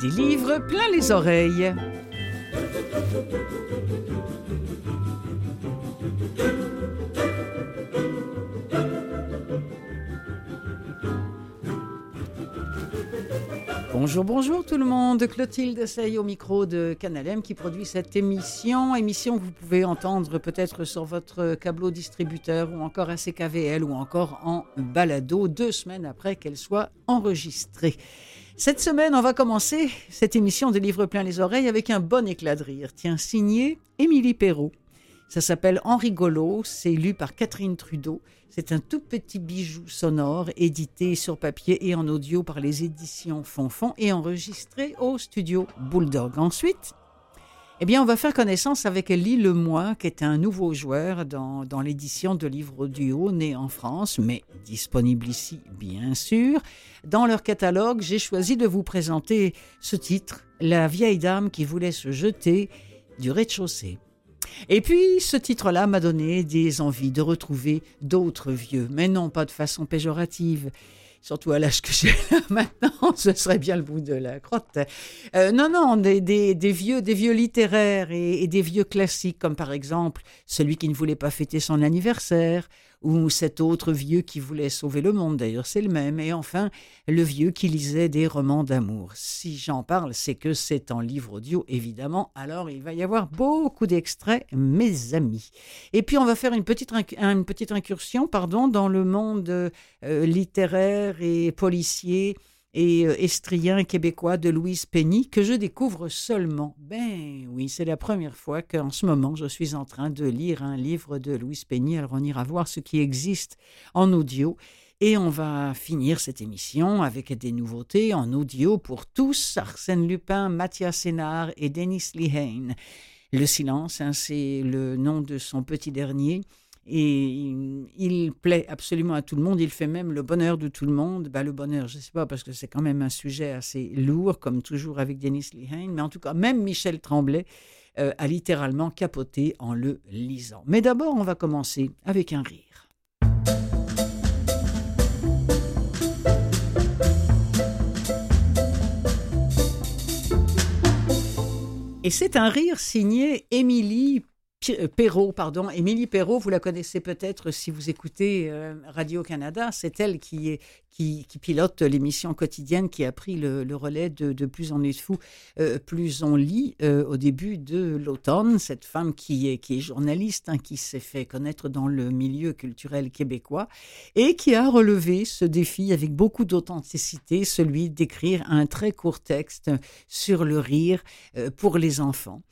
Des livres plein les oreilles. Bonjour, bonjour tout le monde. Clotilde Sey au micro de Canalem qui produit cette émission. Émission que vous pouvez entendre peut-être sur votre câbleau distributeur ou encore à CKVL ou encore en balado deux semaines après qu'elle soit enregistrée. Cette semaine, on va commencer cette émission de Livres plein les oreilles avec un bon éclat de rire. Tiens, signé Émilie Perrault. Ça s'appelle Henri Golo, c'est lu par Catherine Trudeau. C'est un tout petit bijou sonore édité sur papier et en audio par les éditions Fonfon et enregistré au studio Bulldog. Ensuite, eh bien, on va faire connaissance avec Lee Lemoy, qui est un nouveau joueur dans, dans l'édition de livres audio né en France, mais disponible ici, bien sûr. Dans leur catalogue, j'ai choisi de vous présenter ce titre, La vieille dame qui voulait se jeter du rez-de-chaussée. Et puis, ce titre-là m'a donné des envies de retrouver d'autres vieux, mais non pas de façon péjorative. Surtout à l'âge que j'ai maintenant, ce serait bien le bout de la crotte. Euh, non, non, des, vieux, des vieux littéraires et des vieux classiques, comme par exemple celui qui ne voulait pas fêter son anniversaire, ou cet autre vieux qui voulait sauver le monde, d'ailleurs c'est le même, et enfin le vieux qui lisait des romans d'amour. Si j'en parle, c'est que c'est en livre audio, évidemment, alors il va y avoir beaucoup d'extraits, mes amis. Et puis on va faire une petite, incursion pardon, dans le monde euh, littéraire et policier et euh, estrien québécois de Louise Penny que je découvre seulement. Ben oui, c'est la première fois qu'en ce moment je suis en train de lire un livre de Louise Penny. Alors on ira voir ce qui existe en audio. Et on va finir cette émission avec des nouveautés en audio pour tous Arsène Lupin, Mathias Sénard et Denis Lehane. Le silence, hein, c'est le nom de son petit dernier. Et il, plaît absolument à tout le monde. Il fait même le bonheur de tout le monde. Ben, le bonheur, je ne sais pas, parce que c'est quand même un sujet assez lourd, comme toujours avec Denis Lehane. Mais en tout cas, même Michel Tremblay euh, a littéralement capoté en le lisant. Mais d'abord, on va commencer avec un rire. Et c'est un rire signé Émilie Perrault, pardon, Émilie Perrault, vous la connaissez peut-être si vous écoutez euh, Radio-Canada. C'est elle qui, pilote l'émission quotidienne qui a pris le, relais de, Plus on est fou, euh, plus on lit au début de l'automne. Cette femme qui est, journaliste, hein, qui s'est fait connaître dans le milieu culturel québécois et qui a relevé ce défi avec beaucoup d'authenticité, celui d'écrire un très court texte sur le rire pour les enfants.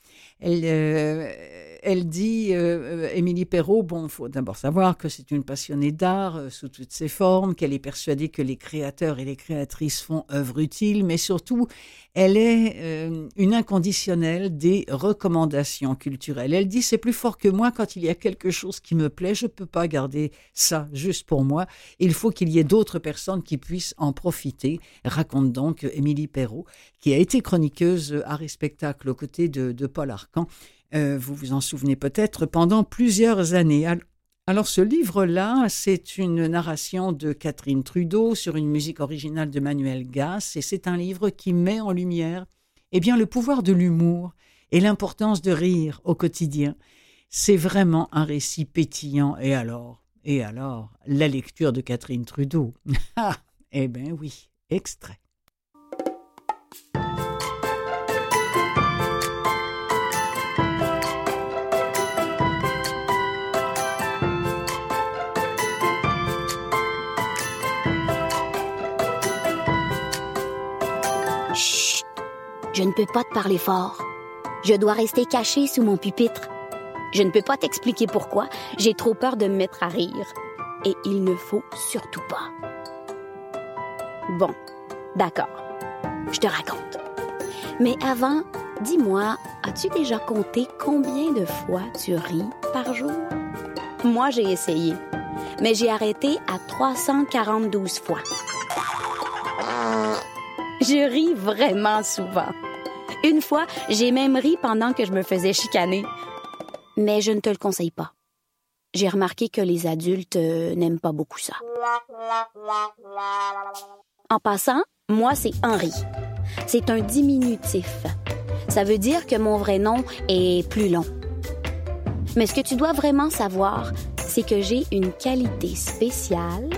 Elle dit, euh, euh, Émilie Perrault, bon, faut d'abord savoir que c'est une passionnée d'art euh, sous toutes ses formes, qu'elle est persuadée que les créateurs et les créatrices font œuvre utile, mais surtout, elle est une inconditionnelle des recommandations culturelles. Elle dit, c'est plus fort que moi quand il y a quelque chose qui me plaît, je ne peux pas garder ça juste pour moi. Il faut qu'il y ait d'autres personnes qui puissent en profiter, raconte donc Émilie Perrault, qui a été chroniqueuse art et aux côtés de, de Paul Arcan euh, vous vous en souvenez peut-être, pendant plusieurs années. Alors ce livre-là, c'est une narration de Catherine Trudeau sur une musique originale de Manuel Gass, et c'est un livre qui met en lumière eh bien, le pouvoir de l'humour et l'importance de rire au quotidien. C'est vraiment un récit pétillant. Et alors Et alors La lecture de Catherine Trudeau Ah Eh bien oui, extrait. Je ne peux pas te parler fort. Je dois rester caché sous mon pupitre. Je ne peux pas t'expliquer pourquoi. J'ai trop peur de me mettre à rire. Et il ne faut surtout pas. Bon, d'accord. Je te raconte. Mais avant, dis-moi, as-tu déjà compté combien de fois tu ris par jour? Moi, j'ai essayé, mais j'ai arrêté à 342 fois. Je ris vraiment souvent. Une fois, j'ai même ri pendant que je me faisais chicaner. Mais je ne te le conseille pas. J'ai remarqué que les adultes euh, n'aiment pas beaucoup ça. En passant, moi, c'est Henri. c'est un diminutif. Ça veut dire que mon vrai nom est plus long. Mais ce que tu dois vraiment savoir, c'est que j'ai une qualité spéciale.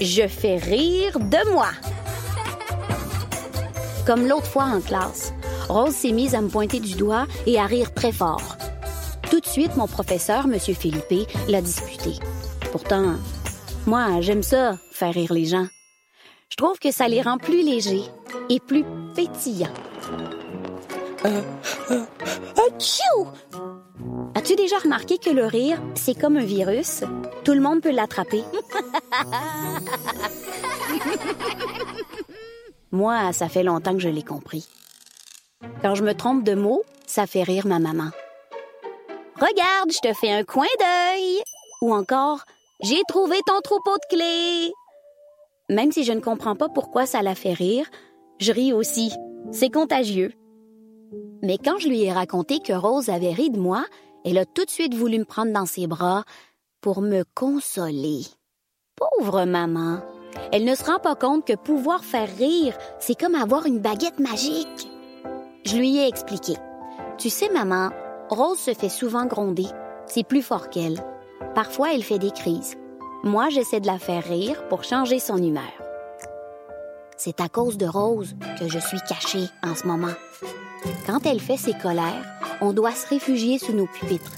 Je fais rire de moi. Comme l'autre fois en classe, Rose s'est mise à me pointer du doigt et à rire très fort. Tout de suite, mon professeur, M. Philippe, l'a disputé. Pourtant, moi, j'aime ça, faire rire les gens. Je trouve que ça les rend plus légers et plus pétillants. Euh, euh, As-tu déjà remarqué que le rire, c'est comme un virus? Tout le monde peut l'attraper. Moi, ça fait longtemps que je l'ai compris. Quand je me trompe de mots, ça fait rire ma maman. Regarde, je te fais un coin d'œil. Ou encore, j'ai trouvé ton troupeau de clés. Même si je ne comprends pas pourquoi ça la fait rire, je ris aussi. C'est contagieux. Mais quand je lui ai raconté que Rose avait ri de moi, elle a tout de suite voulu me prendre dans ses bras pour me consoler. Pauvre maman. Elle ne se rend pas compte que pouvoir faire rire, c'est comme avoir une baguette magique. Je lui ai expliqué. Tu sais, maman, Rose se fait souvent gronder. C'est plus fort qu'elle. Parfois, elle fait des crises. Moi, j'essaie de la faire rire pour changer son humeur. C'est à cause de Rose que je suis cachée en ce moment. Quand elle fait ses colères, on doit se réfugier sous nos pupitres.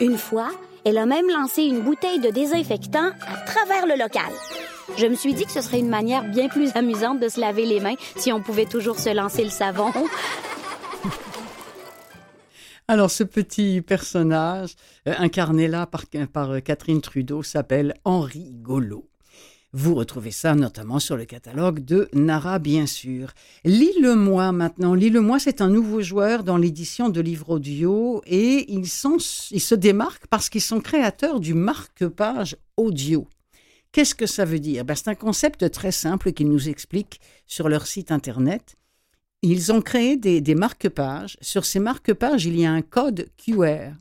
Une fois, elle a même lancé une bouteille de désinfectant à travers le local. Je me suis dit que ce serait une manière bien plus amusante de se laver les mains si on pouvait toujours se lancer le savon. Alors, ce petit personnage, euh, incarné là par, euh, Catherine Trudeau, s'appelle Henri Golo. Vous retrouvez ça notamment sur le catalogue de Nara, bien sûr. Lis-le-moi maintenant. Lis-le-moi, c'est un nouveau joueur dans l'édition de livres audio et ils se démarquent parce qu'ils sont créateurs du marque-page audio. Qu'est-ce que ça veut dire? Ben, C'est un concept très simple qu'ils nous expliquent sur leur site internet. Ils ont créé des, marque-pages. Sur ces marque-pages, il y a un code QR.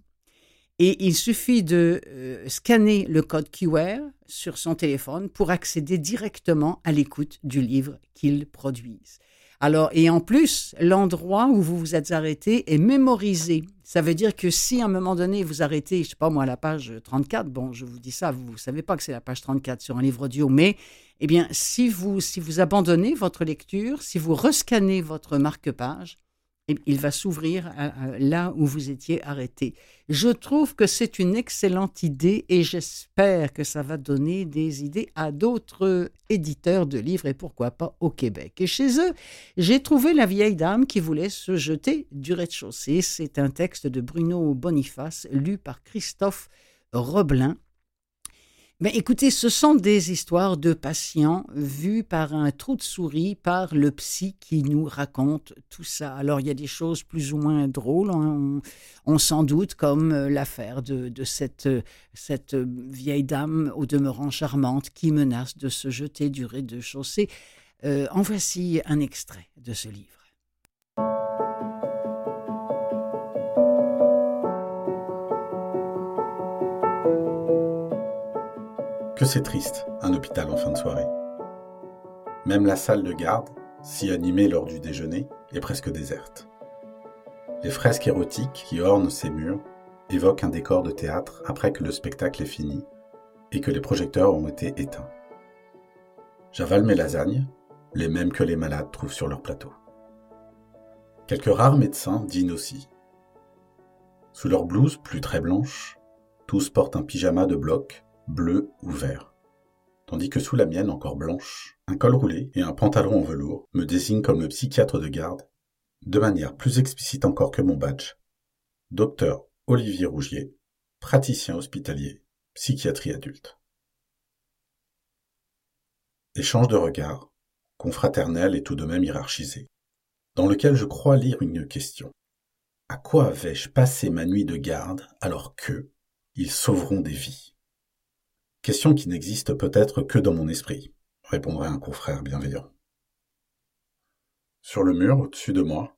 Et il suffit de euh, scanner le code QR sur son téléphone pour accéder directement à l'écoute du livre qu'ils produisent. Alors, et en plus, l'endroit où vous vous êtes arrêté est mémorisé. Ça veut dire que si à un moment donné vous arrêtez, je sais pas moi, la page 34, bon, je vous dis ça, vous ne savez pas que c'est la page 34 sur un livre audio, mais eh bien, si vous, si vous abandonnez votre lecture, si vous rescannez votre marque-page, il va s'ouvrir là où vous étiez arrêté. Je trouve que c'est une excellente idée et j'espère que ça va donner des idées à d'autres éditeurs de livres et pourquoi pas au Québec. Et chez eux, j'ai trouvé la vieille dame qui voulait se jeter du rez-de-chaussée. C'est un texte de Bruno Boniface lu par Christophe Roblin ben, écoutez, ce sont des histoires de patients vues par un trou de souris, par le psy qui nous raconte tout ça. Alors, il y a des choses plus ou moins drôles, hein. on, s'en doute, comme euh, l'affaire de, cette, cette vieille dame, au demeurant charmante, qui menace de se jeter du rez-de-chaussée. Euh, en voici un extrait de ce livre. Que c'est triste, un hôpital en fin de soirée. Même la salle de garde, si animée lors du déjeuner, est presque déserte. Les fresques érotiques qui ornent ces murs évoquent un décor de théâtre après que le spectacle est fini et que les projecteurs ont été éteints. J'avale mes lasagnes, les mêmes que les malades trouvent sur leur plateau. Quelques rares médecins dînent aussi. Sous leur blouse plus très blanche, tous portent un pyjama de bloc bleu ou vert. Tandis que sous la mienne encore blanche, un col roulé et un pantalon en velours me désignent comme le psychiatre de garde, de manière plus explicite encore que mon badge. Docteur Olivier Rougier, praticien hospitalier, psychiatrie adulte. Échange de regards, confraternel et tout de même hiérarchisé, dans lequel je crois lire une question. À quoi vais-je passer ma nuit de garde alors que ils sauveront des vies? Question qui n'existe peut-être que dans mon esprit, répondrait un confrère bienveillant. Sur le mur, au-dessus de moi,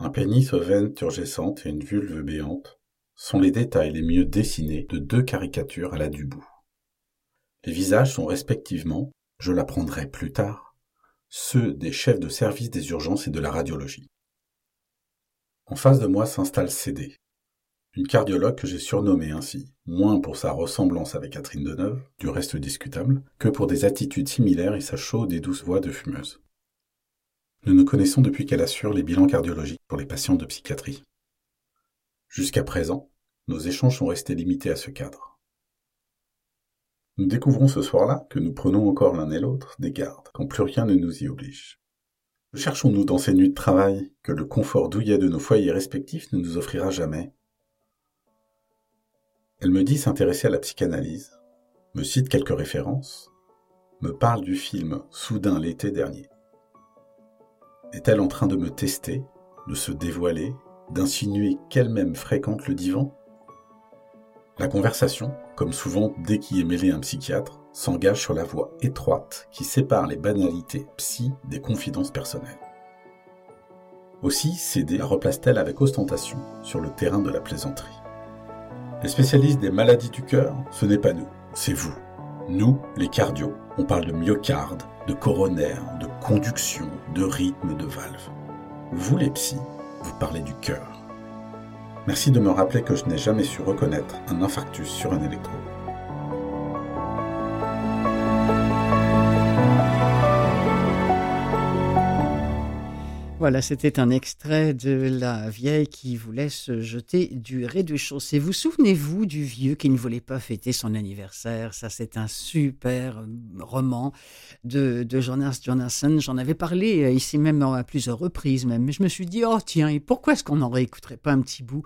un pénis aux veines turgescentes et une vulve béante sont les détails les mieux dessinés de deux caricatures à la Dubou. Les visages sont respectivement, je l'apprendrai plus tard, ceux des chefs de service des urgences et de la radiologie. En face de moi s'installe CD, une cardiologue que j'ai surnommée ainsi, moins pour sa ressemblance avec Catherine Deneuve, du reste discutable, que pour des attitudes similaires et sa chaude et douce voix de fumeuse. Nous nous connaissons depuis qu'elle assure les bilans cardiologiques pour les patients de psychiatrie. Jusqu'à présent, nos échanges sont restés limités à ce cadre. Nous découvrons ce soir-là que nous prenons encore l'un et l'autre des gardes, quand plus rien ne nous y oblige. Cherchons-nous dans ces nuits de travail que le confort douillet de nos foyers respectifs ne nous offrira jamais Elle me dit s'intéresser à la psychanalyse, me cite quelques références, me parle du film Soudain l'été dernier. Est-elle en train de me tester, de se dévoiler, d'insinuer qu'elle-même fréquente le divan? La conversation, comme souvent dès qu'y est mêlé un psychiatre, s'engage sur la voie étroite qui sépare les banalités psy des confidences personnelles. Aussi, CD la replace-t-elle avec ostentation sur le terrain de la plaisanterie. Les spécialistes des maladies du cœur, ce n'est pas nous, c'est vous. Nous, les cardios, on parle de myocarde, de coronaire, de conduction, de rythme, de valve. Vous, les psys, vous parlez du cœur. Merci de me rappeler que je n'ai jamais su reconnaître un infarctus sur un électrode. Voilà, c'était un extrait de la vieille qui voulait se jeter du rez-de-chaussée. Vous souvenez-vous du vieux qui ne voulait pas fêter son anniversaire? Ça, c'est un super roman de, de Jonas Jonasson. J'en avais parlé euh, ici même à plusieurs reprises même. Mais je me suis dit, oh tiens, et pourquoi est-ce qu'on n'en réécouterait pas un petit bout?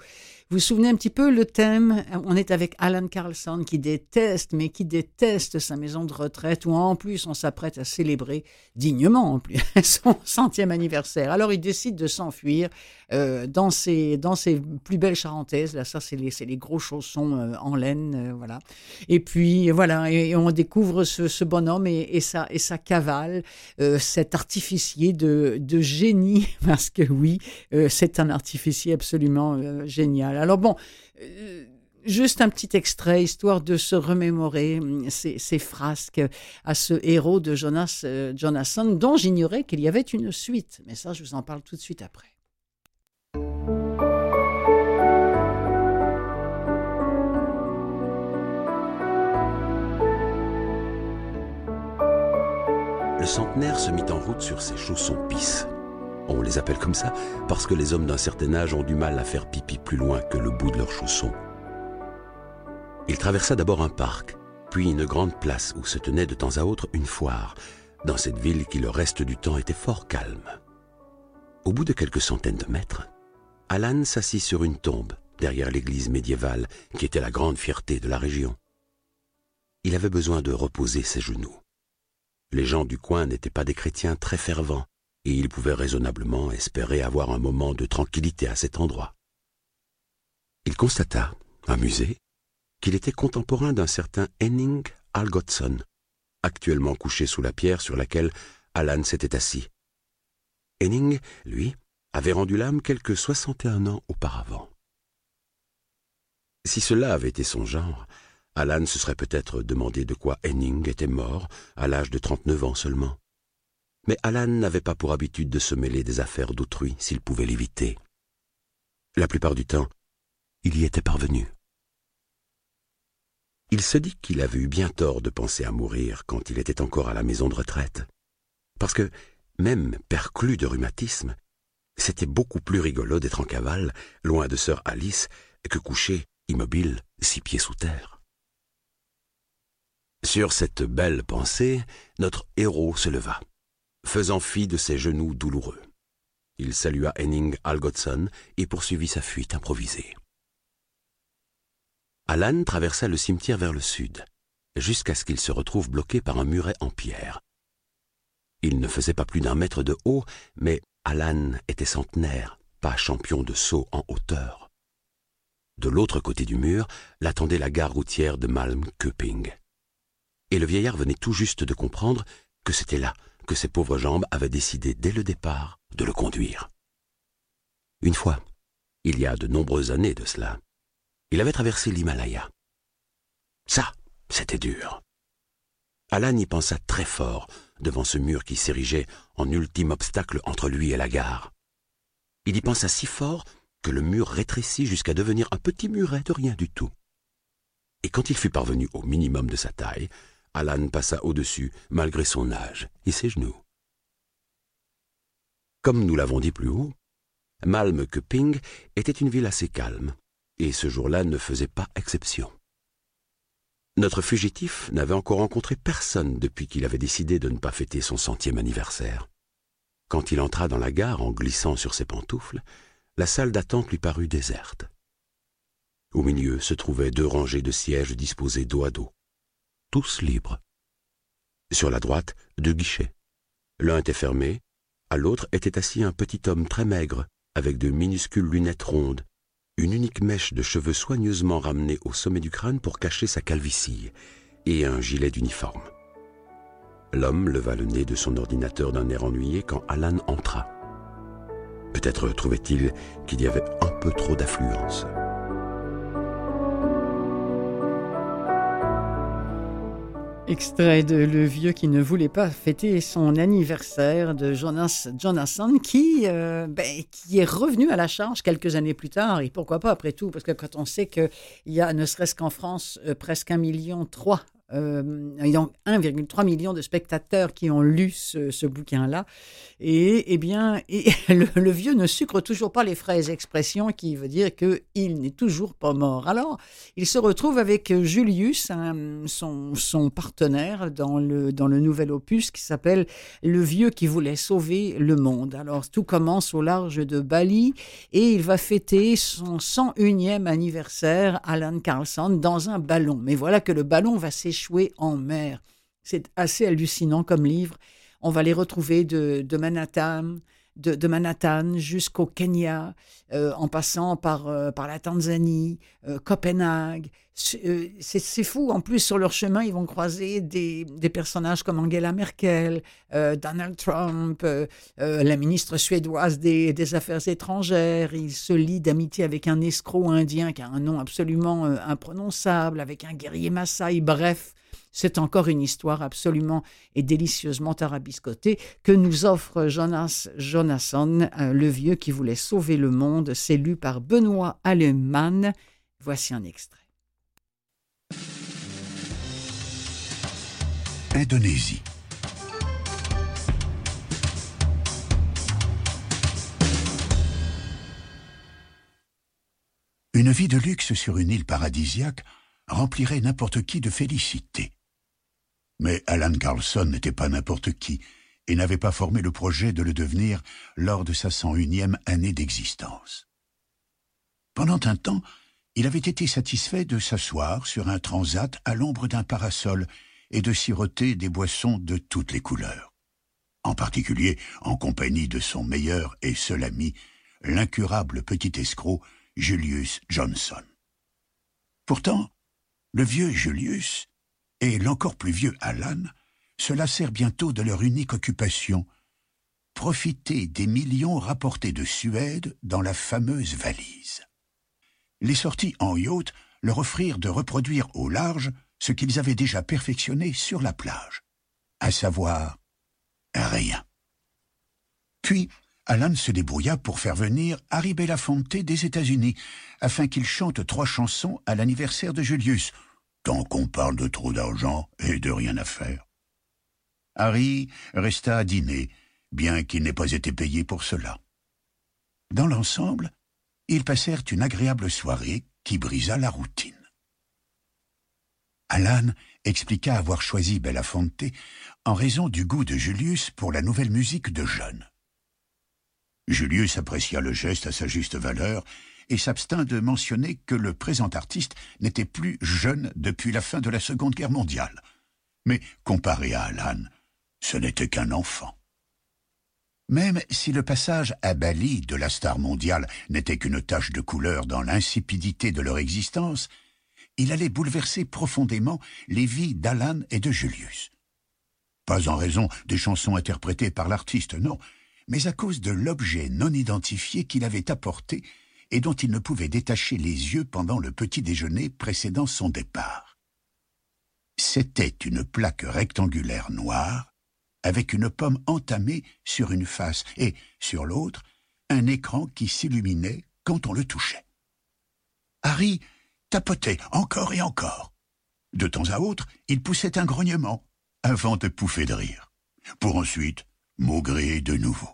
Vous vous souvenez un petit peu le thème? On est avec Alan Carlson qui déteste, mais qui déteste sa maison de retraite où en plus on s'apprête à célébrer dignement son centième anniversaire. Alors il décide de s'enfuir euh, dans, ses, dans ses plus belles charentaises. Là, ça c'est les, les gros chaussons euh, en laine, euh, voilà. Et puis voilà, et, on découvre ce, ce bonhomme et, et, sa, et sa cavale, cet artificier de, de génie, parce que oui, c'est un artificier absolument génial. Alors bon, euh, juste un petit extrait, histoire de se remémorer hum, ces, frasques à ce héros de Jonas euh, dont j'ignorais qu'il y avait une suite. Mais ça, je vous en parle tout de suite après. Le centenaire se mit en route sur ses chaussons pisse. On les appelle comme ça parce que les hommes d'un certain âge ont du mal à faire pipi plus loin que le bout de leurs chaussons. Il traversa d'abord un parc, puis une grande place où se tenait de temps à autre une foire, dans cette ville qui le reste du temps était fort calme. Au bout de quelques centaines de mètres, Alan s'assit sur une tombe derrière l'église médiévale qui était la grande fierté de la région. Il avait besoin de reposer ses genoux. Les gens du coin n'étaient pas des chrétiens très fervents, et il pouvait raisonnablement espérer avoir un moment de tranquillité à cet endroit. Il constata, amusé, qu'il était contemporain d'un certain Henning Algotsson, actuellement couché sous la pierre sur laquelle Alan s'était assis. Henning, lui, avait rendu l'âme quelque soixante et un ans auparavant. Si cela avait été son genre, Alan se serait peut-être demandé de quoi Henning était mort à l'âge de trente-neuf ans seulement. Mais Alan n'avait pas pour habitude de se mêler des affaires d'autrui s'il pouvait l'éviter. La plupart du temps, il y était parvenu. Il se dit qu'il avait eu bien tort de penser à mourir quand il était encore à la maison de retraite, parce que, même perclus de rhumatisme, c'était beaucoup plus rigolo d'être en cavale, loin de sœur Alice, que couché, immobile, six pieds sous terre. Sur cette belle pensée, notre héros se leva faisant fi de ses genoux douloureux. Il salua Henning Algotsson et poursuivit sa fuite improvisée. Alan traversa le cimetière vers le sud, jusqu'à ce qu'il se retrouve bloqué par un muret en pierre. Il ne faisait pas plus d'un mètre de haut, mais Alan était centenaire, pas champion de saut en hauteur. De l'autre côté du mur l'attendait la gare routière de Malmköping. Et le vieillard venait tout juste de comprendre que c'était là que ses pauvres jambes avaient décidé dès le départ de le conduire. Une fois, il y a de nombreuses années de cela, il avait traversé l'Himalaya. Ça, c'était dur. Alan y pensa très fort devant ce mur qui s'érigeait en ultime obstacle entre lui et la gare. Il y pensa si fort que le mur rétrécit jusqu'à devenir un petit muret de rien du tout. Et quand il fut parvenu au minimum de sa taille, Alan passa au-dessus, malgré son âge et ses genoux. Comme nous l'avons dit plus haut, Malm que Ping était une ville assez calme, et ce jour-là ne faisait pas exception. Notre fugitif n'avait encore rencontré personne depuis qu'il avait décidé de ne pas fêter son centième anniversaire. Quand il entra dans la gare en glissant sur ses pantoufles, la salle d'attente lui parut déserte. Au milieu se trouvaient deux rangées de sièges disposés dos à dos, tous libres. Sur la droite, deux guichets. L'un était fermé, à l'autre était assis un petit homme très maigre, avec de minuscules lunettes rondes, une unique mèche de cheveux soigneusement ramenée au sommet du crâne pour cacher sa calvitie, et un gilet d'uniforme. L'homme leva le nez de son ordinateur d'un air ennuyé quand Alan entra. Peut-être trouvait-il qu'il y avait un peu trop d'affluence. Extrait de Le vieux qui ne voulait pas fêter son anniversaire de Jonas Jonasson, qui, euh, ben, qui est revenu à la charge quelques années plus tard. Et pourquoi pas après tout? Parce que quand on sait qu'il y a, ne serait-ce qu'en France, euh, presque un million trois euh, il y a 1,3 million de spectateurs qui ont lu ce, bouquin-là. Et, eh bien, et le, vieux ne sucre toujours pas les fraises, expression qui veut dire qu'il n'est toujours pas mort. Alors, il se retrouve avec Julius, son, partenaire dans le, dans le nouvel opus qui s'appelle Le vieux qui voulait sauver le monde. Alors, tout commence au large de Bali et il va fêter son 101e anniversaire, Alan Carlson, dans un ballon. Mais voilà que le ballon va en mer. C'est assez hallucinant comme livre. On va les retrouver de, Manhattan, de, Manhattan jusqu'au Kenya, euh, en passant par, euh, par la Tanzanie, euh, Copenhague. C'est fou. En plus, sur leur chemin, ils vont croiser des, personnages comme Angela Merkel, Donald Trump, la ministre suédoise des, des, Affaires étrangères. Ils se lient d'amitié avec un escroc indien qui a un nom absolument imprononçable, avec un guerrier Maasai. Bref, c'est encore une histoire absolument et délicieusement tarabiscotée que nous offre Jonas Jonasson, euh, le vieux qui voulait sauver le monde. C'est lu par Benoît Allemann. Voici un extrait. Indonésie. Une vie de luxe sur une île paradisiaque remplirait n'importe qui de félicité. Mais Alan Carlson n'était pas n'importe qui et n'avait pas formé le projet de le devenir lors de sa 101e année d'existence. Pendant un temps, il avait été satisfait de s'asseoir sur un transat à l'ombre d'un parasol et de siroter des boissons de toutes les couleurs, en particulier en compagnie de son meilleur et seul ami, l'incurable petit escroc Julius Johnson. Pourtant, le vieux Julius et l'encore plus vieux Alan se lassèrent bientôt de leur unique occupation, profiter des millions rapportés de Suède dans la fameuse valise. Les sorties en yacht leur offrirent de reproduire au large ce qu'ils avaient déjà perfectionné sur la plage, à savoir rien. Puis, Alan se débrouilla pour faire venir Harry Belafonte des États-Unis, afin qu'il chante trois chansons à l'anniversaire de Julius, tant qu'on parle de trop d'argent et de rien à faire. Harry resta à dîner, bien qu'il n'ait pas été payé pour cela. Dans l'ensemble, ils passèrent une agréable soirée qui brisa la routine. Alan expliqua avoir choisi Belafonte en raison du goût de Julius pour la nouvelle musique de jeunes. Julius apprécia le geste à sa juste valeur et s'abstint de mentionner que le présent artiste n'était plus jeune depuis la fin de la Seconde Guerre mondiale. Mais comparé à Alan, ce n'était qu'un enfant. Même si le passage à Bali de la star mondiale n'était qu'une tache de couleur dans l'insipidité de leur existence, il allait bouleverser profondément les vies d'Alan et de Julius. Pas en raison des chansons interprétées par l'artiste, non, mais à cause de l'objet non identifié qu'il avait apporté et dont il ne pouvait détacher les yeux pendant le petit déjeuner précédant son départ. C'était une plaque rectangulaire noire, avec une pomme entamée sur une face et, sur l'autre, un écran qui s'illuminait quand on le touchait. Harry tapotait encore et encore. De temps à autre, il poussait un grognement, avant de pouffer de rire, pour ensuite maugréer de nouveau.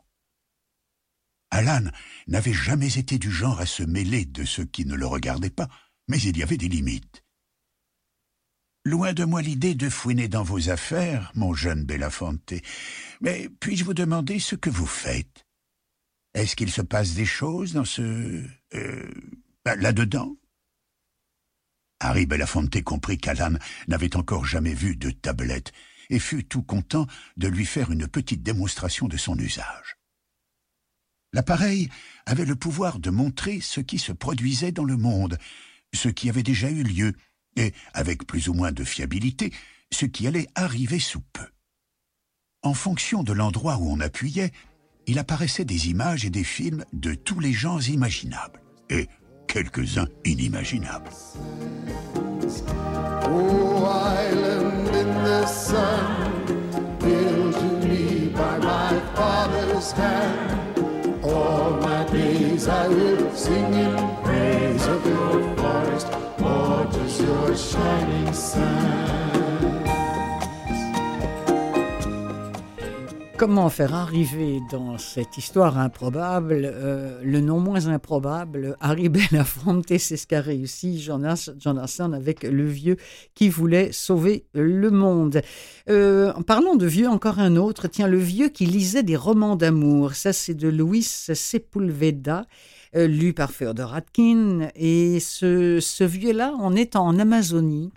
Alan n'avait jamais été du genre à se mêler de ceux qui ne le regardaient pas, mais il y avait des limites. Loin de moi l'idée de fouiner dans vos affaires, mon jeune Belafonte, mais puis-je vous demander ce que vous faites? Est-ce qu'il se passe des choses dans ce... Euh, là-dedans? Harry Belafonte comprit qu'Alan n'avait encore jamais vu de tablette et fut tout content de lui faire une petite démonstration de son usage. L'appareil avait le pouvoir de montrer ce qui se produisait dans le monde, ce qui avait déjà eu lieu, et, avec plus ou moins de fiabilité, ce qui allait arriver sous peu. En fonction de l'endroit où on appuyait, il apparaissait des images et des films de tous les genres imaginables, et quelques-uns inimaginables. Comment faire arriver dans cette histoire improbable euh, le non moins improbable Harry Belafonte, c'est ce qu'a réussi Jonas, Jonathan avec le vieux qui voulait sauver le monde. Euh, en parlant de vieux, encore un autre, tiens, le vieux qui lisait des romans d'amour. Ça, c'est de Luis Sepulveda. Euh, lu par Féodor Atkin. Et ce, ce vieux-là, on est en Amazonie.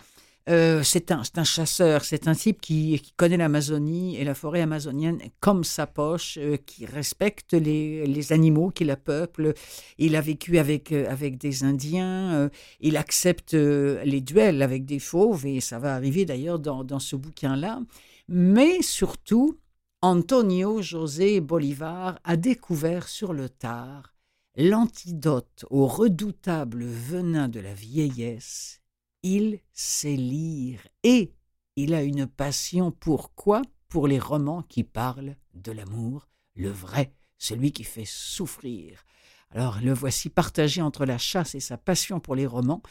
Euh, c'est un, un, chasseur, c'est un type qui, connaît l'Amazonie et la forêt amazonienne comme sa poche, euh, qui respecte les, animaux qui la peuplent. Il a vécu avec, avec des Indiens, il accepte les duels avec des fauves, et ça va arriver d'ailleurs dans, dans ce bouquin-là. Mais surtout, Antonio José Bolivar a découvert sur le tard l'antidote au redoutable venin de la vieillesse il sait lire et il a une passion pour quoi? Pour les romans qui parlent de l'amour, le vrai, celui qui fait souffrir. Alors le voici partagé entre la chasse et sa passion pour les romans,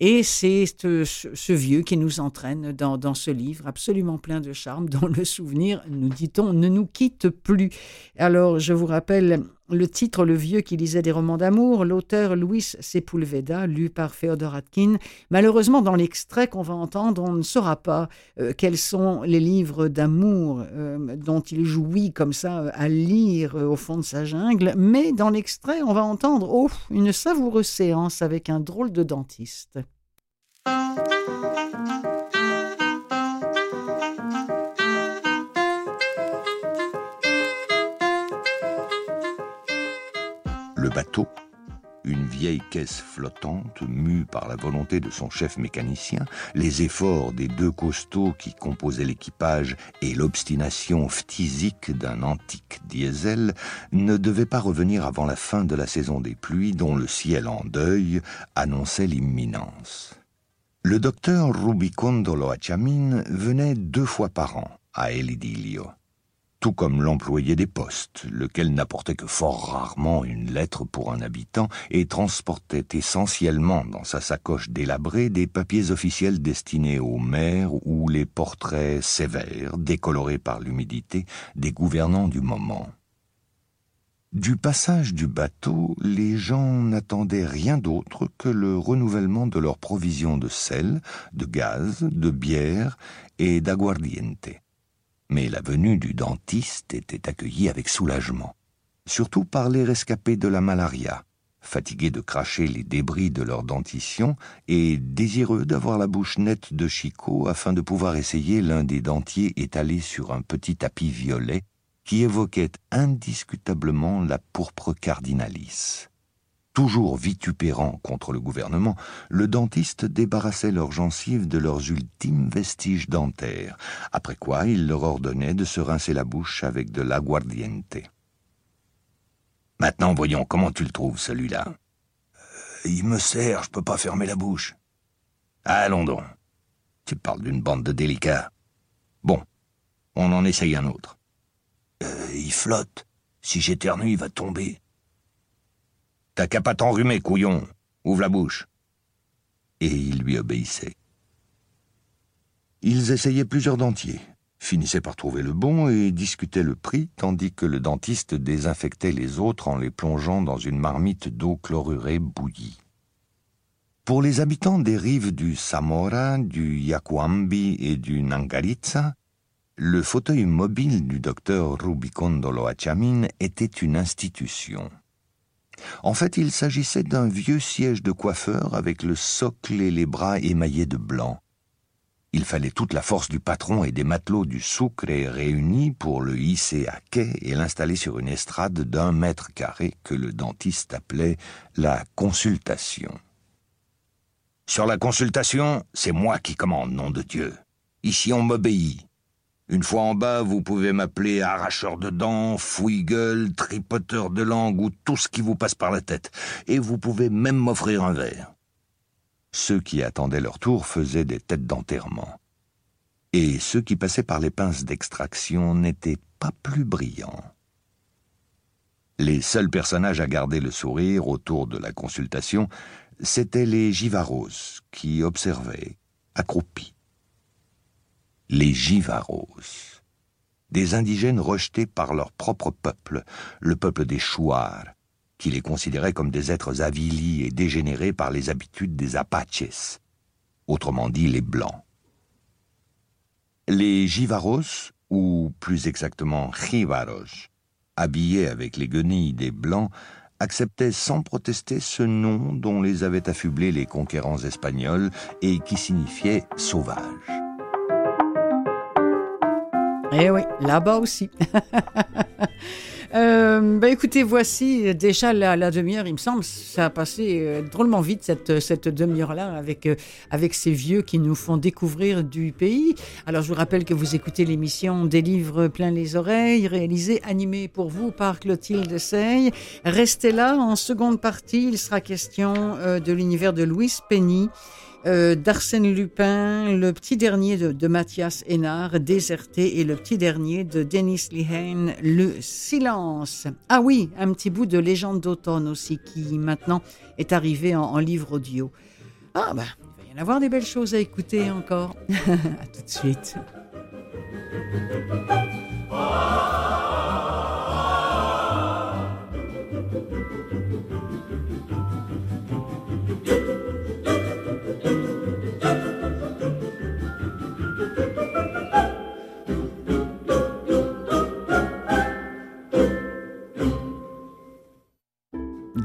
et c'est ce, vieux qui nous entraîne dans, dans, ce livre absolument plein de charme, dont le souvenir, nous dit-on, ne nous quitte plus. Alors je vous rappelle le titre Le vieux qui lisait des romans d'amour, l'auteur Luis Sepulveda, lu par Féodor Atkin. Malheureusement, dans l'extrait qu'on va entendre, on ne saura pas euh, quels sont les livres d'amour euh, dont il jouit comme ça euh, à lire au fond de sa jungle, mais dans l'extrait, on va entendre oh, une savoureuse séance avec un drôle de dentiste. Bateau, une vieille caisse flottante mue par la volonté de son chef mécanicien, les efforts des deux costauds qui composaient l'équipage et l'obstination phtisique d'un antique diesel ne devaient pas revenir avant la fin de la saison des pluies dont le ciel en deuil annonçait l'imminence. Le docteur Rubicondo Loachamin venait deux fois par an à Elidilio tout comme l'employé des postes, lequel n'apportait que fort rarement une lettre pour un habitant et transportait essentiellement dans sa sacoche délabrée des papiers officiels destinés aux maires ou les portraits sévères, décolorés par l'humidité, des gouvernants du moment. Du passage du bateau, les gens n'attendaient rien d'autre que le renouvellement de leurs provisions de sel, de gaz, de bière et d'aguardiente. Mais la venue du dentiste était accueillie avec soulagement, surtout par les rescapés de la malaria, fatigués de cracher les débris de leur dentition et désireux d'avoir la bouche nette de Chicot afin de pouvoir essayer l'un des dentiers étalés sur un petit tapis violet qui évoquait indiscutablement la pourpre cardinalis. Toujours vitupérant contre le gouvernement, le dentiste débarrassait leurs gencives de leurs ultimes vestiges dentaires, après quoi il leur ordonnait de se rincer la bouche avec de l'aguardiente. Maintenant, voyons comment tu le trouves, celui-là? Euh, il me sert, je peux pas fermer la bouche. Allons donc. Tu parles d'une bande de délicats. Bon, on en essaye un autre. et il flotte. Si j'éternue, il va tomber. T'as qu'à pas t'enrhumer, couillon. Ouvre la bouche. Et il lui obéissait. Ils essayaient plusieurs dentiers, finissaient par trouver le bon et discutaient le prix, tandis que le dentiste désinfectait les autres en les plongeant dans une marmite d'eau chlorurée bouillie. Pour les habitants des rives du Samora, du Yacuambi et du Nangaritza, le fauteuil mobile du docteur Rubicondo Loachamin était une institution. En fait, il s'agissait d'un vieux siège de coiffeur avec le socle et les bras émaillés de blanc. Il fallait toute la force du patron et des matelots du Sucre réunis pour le hisser à quai et l'installer sur une estrade d'un mètre carré que le dentiste appelait la consultation. Sur la consultation, c'est moi qui commande, nom de Dieu. Ici, on m'obéit. Une fois en bas, vous pouvez m'appeler arracheur de dents, fouille-gueule, tripoteur de langue ou tout ce qui vous passe par la tête. Et vous pouvez même m'offrir un verre. Ceux qui attendaient leur tour faisaient des têtes d'enterrement. Et ceux qui passaient par les pinces d'extraction n'étaient pas plus brillants. Les seuls personnages à garder le sourire autour de la consultation, c'étaient les Givaros, qui observaient, accroupis les Givaros, des indigènes rejetés par leur propre peuple, le peuple des Chouars, qui les considérait comme des êtres avilis et dégénérés par les habitudes des Apaches, autrement dit les Blancs. Les Givaros, ou plus exactement Jivaros, habillés avec les guenilles des Blancs, acceptaient sans protester ce nom dont les avaient affublés les conquérants espagnols et qui signifiait sauvage. Eh oui, là-bas aussi. Euh, bah écoutez, voici déjà la, demi-heure, il me semble, ça a passé euh, drôlement vite cette, demi-heure-là avec, euh, avec ces vieux qui nous font découvrir du pays. Alors je vous rappelle que vous écoutez l'émission Des livres plein les oreilles, réalisée, animée pour vous par Clotilde Sey. Restez là, en seconde partie, il sera question de l'univers de Louise Penny. Euh, d'Arsène Lupin, le petit dernier de, Mathias Hénard, Déserté, et le petit dernier de Denis Lehane, Le Silence. Ah oui, un petit bout de Légende d'automne aussi, qui maintenant est arrivé en, livre audio. Ah ben, il va y en avoir des belles choses à écouter encore. à tout de suite.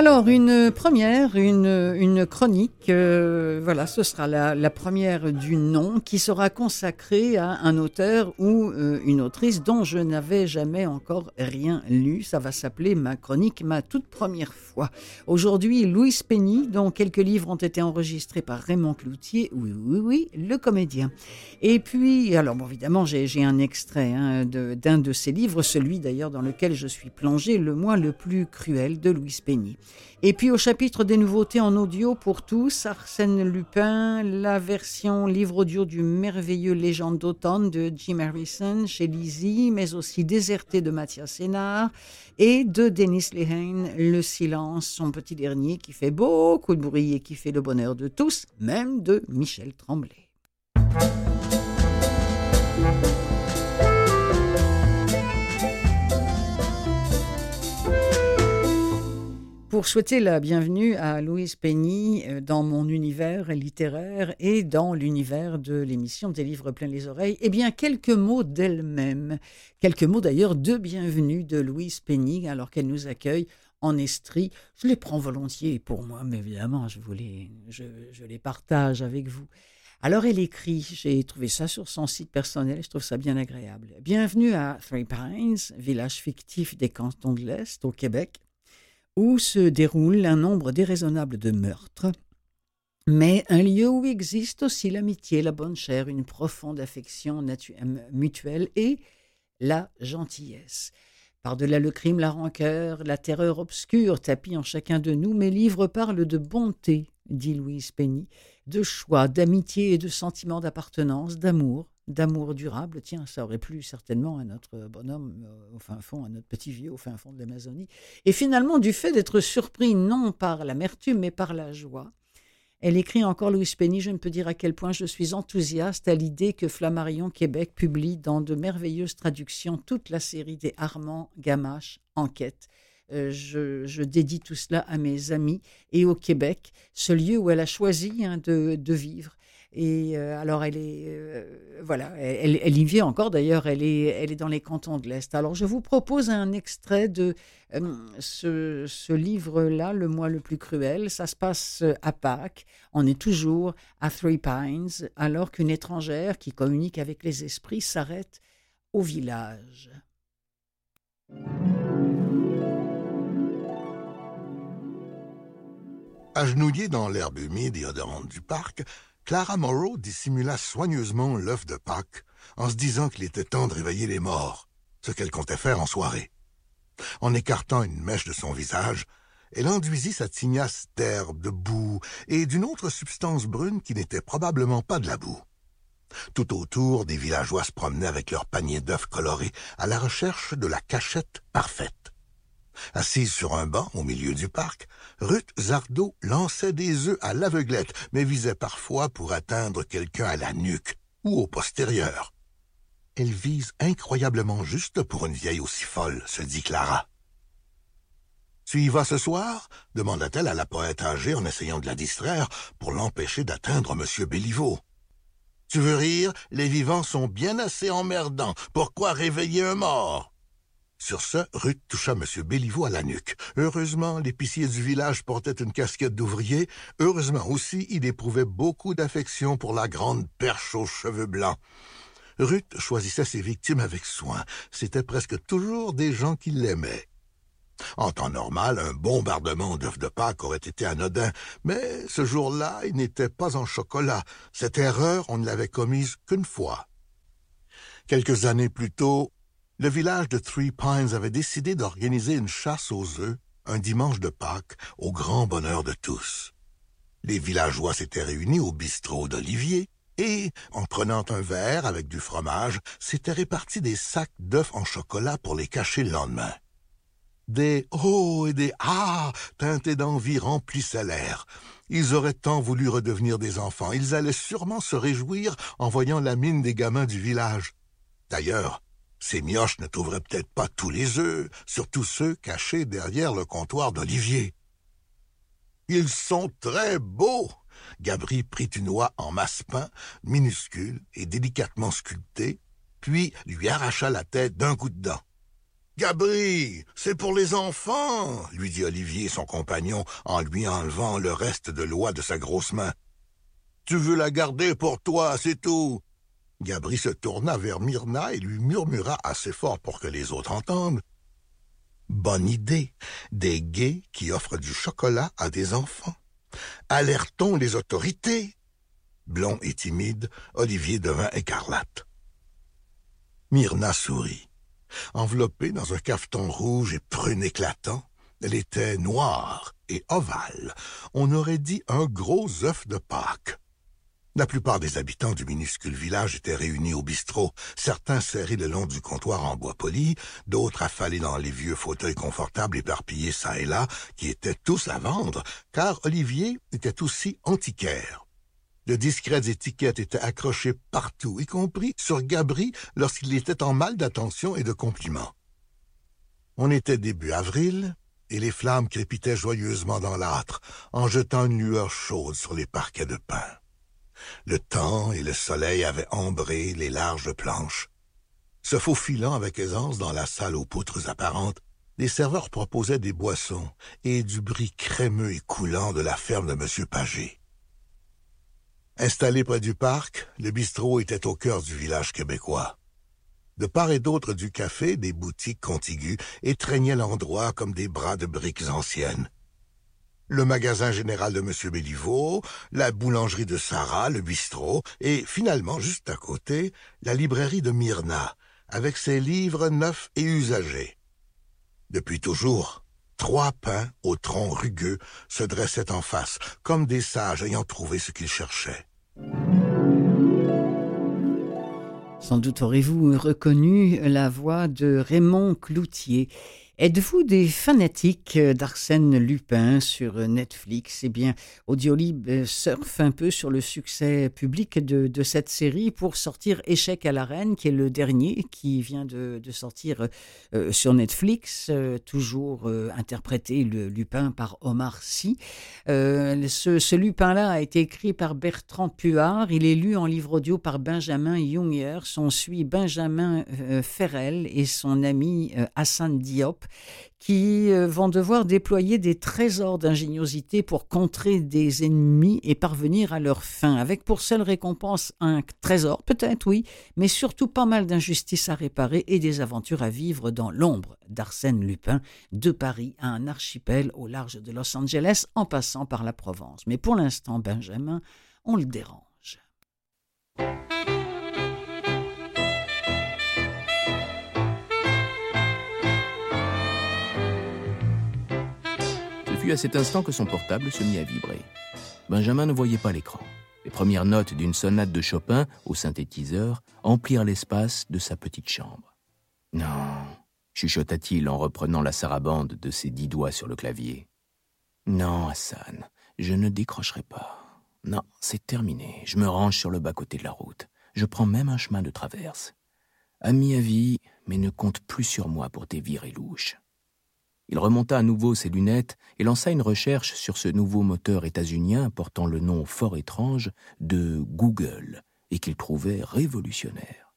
Alors, une première, une, chronique, euh, voilà, ce sera la, la, première du nom qui sera consacrée à un auteur ou euh, une autrice dont je n'avais jamais encore rien lu. Ça va s'appeler ma chronique, ma toute première fois. Aujourd'hui, Louise Penny, dont quelques livres ont été enregistrés par Raymond Cloutier, oui, oui, oui, le comédien. Et puis, alors évidemment, j'ai un extrait hein, d'un de, ses livres, celui d'ailleurs dans lequel je suis plongé, Le mois le plus cruel de Louise Penny. Et puis au chapitre des nouveautés en audio pour tous, Arsène Lupin, la version livre audio du merveilleux Légende d'automne de Jim Harrison chez Lizzie, mais aussi Déserté de Mathias Sénard et de Denis Lehane, Le silence, son petit dernier qui fait beaucoup de bruit et qui fait le bonheur de tous, même de Michel Tremblay. Pour souhaiter la bienvenue à Louise Penny euh, dans mon univers littéraire et dans l'univers de l'émission des livres plein les oreilles, eh bien, quelques mots d'elle-même. Quelques mots d'ailleurs de bienvenue de Louise Penny alors qu'elle nous accueille en Estrie. Je les prends volontiers pour moi, mais évidemment, je, les, je, je les partage avec vous. Alors elle écrit, j'ai trouvé ça sur son site personnel, je trouve ça bien agréable. Bienvenue à Three Pines, village fictif des cantons de l'Est au Québec où se déroule un nombre déraisonnable de meurtres, mais un lieu où existe aussi l'amitié, la bonne chair, une profonde affection mutuelle et la gentillesse. Par-delà le crime, la rancœur, la terreur obscure tapis en chacun de nous, mes livres parlent de bonté, dit Louise Penny, de choix, d'amitié et de sentiment d'appartenance, d'amour, d'amour durable. Tiens, ça aurait plu certainement à notre bonhomme euh, au fin fond, à notre petit vieux au fin fond de l'Amazonie. Et finalement, du fait d'être surpris non par l'amertume, mais par la joie, elle écrit encore Louise Penny, je ne peux dire à quel point je suis enthousiaste à l'idée que Flammarion Québec publie dans de merveilleuses traductions toute la série des Armand Gamache Enquête. Euh, je, dédie tout cela à mes amis et au Québec, ce lieu où elle a choisi hein, de, vivre. Et euh, alors, elle est, euh, voilà, elle, y vit encore d'ailleurs, elle est, elle est dans les cantons de l'Est. Alors, je vous propose un extrait de ce, ce livre-là, Le mois le plus cruel. Ça se passe à Pâques. On est toujours à Three Pines, alors qu'une étrangère qui communique avec les esprits s'arrête au village. Agenouillée dans l'herbe humide et odorante du parc, Clara Morrow dissimula soigneusement l'œuf de Pâques en se disant qu'il était temps de réveiller les morts, ce qu'elle comptait faire en soirée. En écartant une mèche de son visage, elle enduisit sa tignasse d'herbe, de boue et d'une autre substance brune qui n'était probablement pas de la boue. Tout autour, des villageois se promenaient avec leurs paniers d'œufs colorés à la recherche de la cachette parfaite. Assise sur un banc au milieu du parc, Ruth Zardot lançait des œufs à l'aveuglette, mais visait parfois pour atteindre quelqu'un à la nuque ou au postérieur. Elle vise incroyablement juste pour une vieille aussi folle, se dit Clara. Tu y vas ce soir? demanda-t-elle à la poète âgée en essayant de la distraire pour l'empêcher d'atteindre M. Béliveau. Tu veux rire? Les vivants sont bien assez emmerdants. Pourquoi réveiller un mort? Sur ce, Ruth toucha M. Béliveau à la nuque. Heureusement, l'épicier du village portait une casquette d'ouvrier. Heureusement aussi, il éprouvait beaucoup d'affection pour la grande perche aux cheveux blancs. Ruth choisissait ses victimes avec soin. C'était presque toujours des gens qui l'aimaient. En temps normal, un bombardement d'œufs de Pâques aurait été anodin, mais ce jour-là, il n'était pas en chocolat. Cette erreur, on ne l'avait commise qu'une fois. Quelques années plus tôt, le village de Three Pines avait décidé d'organiser une chasse aux œufs un dimanche de Pâques au grand bonheur de tous. Les villageois s'étaient réunis au bistrot d'Olivier et, en prenant un verre avec du fromage, s'étaient répartis des sacs d'œufs en chocolat pour les cacher le lendemain. Des oh et des ah teintés d'envie remplissaient l'air. Ils auraient tant voulu redevenir des enfants. Ils allaient sûrement se réjouir en voyant la mine des gamins du village. D'ailleurs, ces mioches ne trouveraient peut-être pas tous les œufs, surtout ceux cachés derrière le comptoir d'Olivier. Ils sont très beaux. Gabri prit une oie en masse-pain, minuscule et délicatement sculptée, puis lui arracha la tête d'un coup de dent. Gabri, c'est pour les enfants, lui dit Olivier, son compagnon, en lui enlevant le reste de l'oie de sa grosse main. Tu veux la garder pour toi, c'est tout. Gabri se tourna vers Myrna et lui murmura assez fort pour que les autres entendent. Bonne idée, des gays qui offrent du chocolat à des enfants. Alertons les autorités. Blond et timide, Olivier devint écarlate. Myrna sourit. Enveloppée dans un cafeton rouge et prune éclatant, elle était noire et ovale. On aurait dit un gros œuf de Pâques. La plupart des habitants du minuscule village étaient réunis au bistrot, certains serrés le long du comptoir en bois poli, d'autres affalés dans les vieux fauteuils confortables éparpillés çà et là, qui étaient tous à vendre, car Olivier était aussi antiquaire. De discrètes étiquettes étaient accrochées partout, y compris sur Gabri lorsqu'il était en mal d'attention et de compliments. On était début avril, et les flammes crépitaient joyeusement dans l'âtre, en jetant une lueur chaude sur les parquets de pin. Le temps et le soleil avaient ambré les larges planches. Se faufilant avec aisance dans la salle aux poutres apparentes, les serveurs proposaient des boissons et du bris crémeux et coulant de la ferme de M. Pagé. Installé près du parc, le bistrot était au cœur du village québécois. De part et d'autre du café, des boutiques contiguës étreignaient l'endroit comme des bras de briques anciennes le magasin général de M. Béliveau, la boulangerie de Sarah, le bistrot, et finalement, juste à côté, la librairie de Myrna, avec ses livres neufs et usagés. Depuis toujours, trois pins au tronc rugueux se dressaient en face, comme des sages ayant trouvé ce qu'ils cherchaient. Sans doute aurez-vous reconnu la voix de Raymond Cloutier. Êtes-vous des fanatiques d'Arsène Lupin sur Netflix? Eh bien, Audiolib surfe un peu sur le succès public de, cette série pour sortir Échec à la Reine, qui est le dernier qui vient de, sortir euh, sur Netflix, euh, toujours euh, interprété le Lupin par Omar Sy. ce, ce Lupin-là a été écrit par Bertrand Puard. Il est lu en livre audio par Benjamin Junger. On suit Benjamin Ferrel et son ami Hassan Diop qui euh, vont devoir déployer des trésors d'ingéniosité pour contrer des ennemis et parvenir à leur fin, avec pour seule récompense un trésor, peut-être oui, mais surtout pas mal d'injustices à réparer et des aventures à vivre dans l'ombre d'Arsène Lupin, de Paris à un archipel au large de Los Angeles en passant par la Provence. Mais pour l'instant, Benjamin, on le dérange. À cet instant que son portable se mit à vibrer. Benjamin ne voyait pas l'écran. Les premières notes d'une sonate de Chopin au synthétiseur emplirent l'espace de sa petite chambre. Non, chuchota-t-il en reprenant la sarabande de ses dix doigts sur le clavier. Non, Hassan, je ne décrocherai pas. Non, c'est terminé. Je me range sur le bas-côté de la route. Je prends même un chemin de traverse. Ami à vie, mais ne compte plus sur moi pour tes virées louches. Il remonta à nouveau ses lunettes et lança une recherche sur ce nouveau moteur états-unien portant le nom fort étrange de Google et qu'il trouvait révolutionnaire.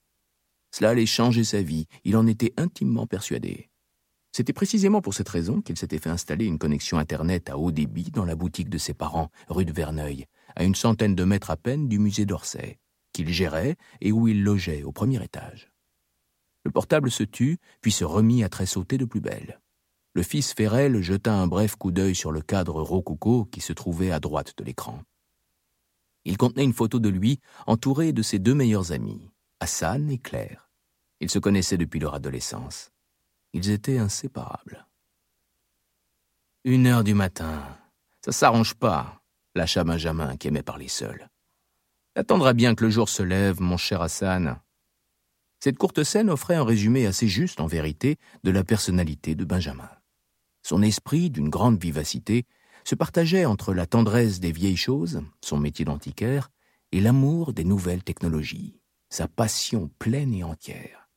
Cela allait changer sa vie, il en était intimement persuadé. C'était précisément pour cette raison qu'il s'était fait installer une connexion Internet à haut débit dans la boutique de ses parents, rue de Verneuil, à une centaine de mètres à peine du musée d'Orsay, qu'il gérait et où il logeait au premier étage. Le portable se tut, puis se remit à tressauter de plus belle le fils Ferrel jeta un bref coup d'œil sur le cadre rococo qui se trouvait à droite de l'écran. Il contenait une photo de lui entouré de ses deux meilleurs amis, Hassan et Claire. Ils se connaissaient depuis leur adolescence. Ils étaient inséparables. Une heure du matin. Ça s'arrange pas, lâcha Benjamin qui aimait parler seul. Attendra bien que le jour se lève, mon cher Hassan. Cette courte scène offrait un résumé assez juste, en vérité, de la personnalité de Benjamin. Son esprit, d'une grande vivacité, se partageait entre la tendresse des vieilles choses, son métier d'antiquaire, et l'amour des nouvelles technologies, sa passion pleine et entière.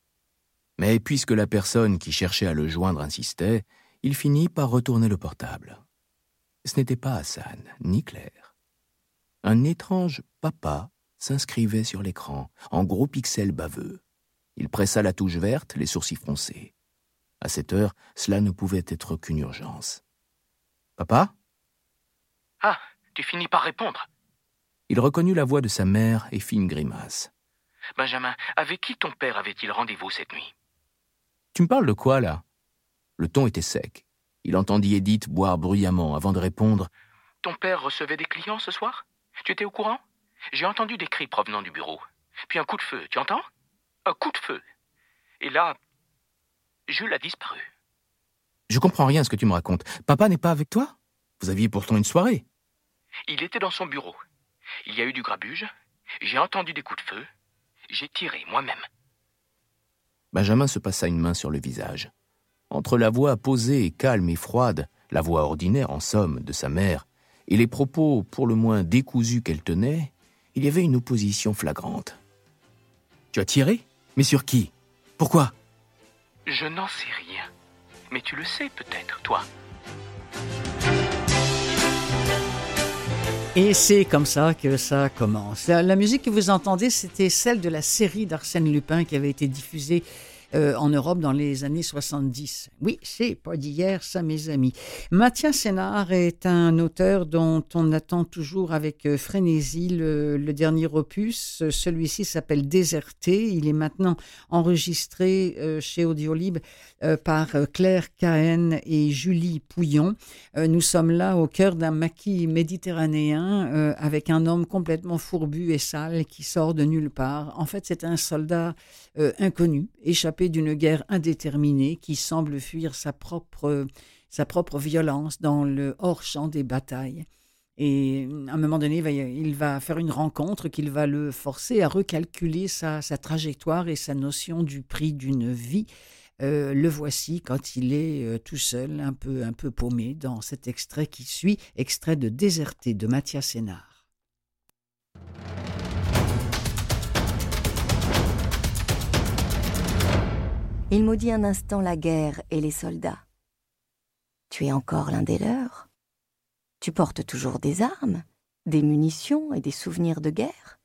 Mais puisque la personne qui cherchait à le joindre insistait, il finit par retourner le portable. Ce n'était pas Hassan, ni Claire. Un étrange papa s'inscrivait sur l'écran, en gros pixels baveux. Il pressa la touche verte, les sourcils froncés. À cette heure, cela ne pouvait être qu'une urgence. Papa? Ah, tu finis par répondre. Il reconnut la voix de sa mère et fit une grimace. Benjamin, avec qui ton père avait-il rendez-vous cette nuit? Tu me parles de quoi, là? Le ton était sec. Il entendit Edith boire bruyamment avant de répondre. Ton père recevait des clients ce soir? Tu étais au courant? J'ai entendu des cris provenant du bureau. Puis un coup de feu, tu entends? Un coup de feu. Et là, Jules a disparu. Je comprends rien à ce que tu me racontes. Papa n'est pas avec toi? Vous aviez pourtant une soirée. Il était dans son bureau. Il y a eu du grabuge. J'ai entendu des coups de feu. J'ai tiré moi-même. Benjamin se passa une main sur le visage. Entre la voix posée, calme et froide, la voix ordinaire en somme de sa mère, et les propos pour le moins décousus qu'elle tenait, il y avait une opposition flagrante. Tu as tiré? Mais sur qui? Pourquoi? Je n'en sais rien. Mais tu le sais peut-être, toi. Et c'est comme ça que ça commence. La, musique que vous entendez, c'était celle de la série d'Arsène Lupin qui avait été diffusée euh, en Europe dans les années 70. Oui, c'est pas d'hier, ça, mes amis. Mathias Sénard est un auteur dont on attend toujours avec euh, frénésie le, dernier opus. Celui-ci s'appelle Déserté. Il est maintenant enregistré euh, chez Audiolib par Claire Cahen et Julie Pouillon. nous sommes là au cœur d'un maquis méditerranéen avec un homme complètement fourbu et sale qui sort de nulle part. En fait, c'est un soldat inconnu, échappé d'une guerre indéterminée qui semble fuir sa propre, sa propre violence dans le hors-champ des batailles. Et à un moment donné, il va faire une rencontre qui va le forcer à recalculer sa, sa trajectoire et sa notion du prix d'une vie. Euh, le voici quand il est euh, tout seul, un peu, un peu paumé, dans cet extrait qui suit, extrait de Déserté de Mathias Sénard. Il maudit un instant la guerre et les soldats. Tu es encore l'un des leurs? Tu portes toujours des armes, des munitions et des souvenirs de guerre?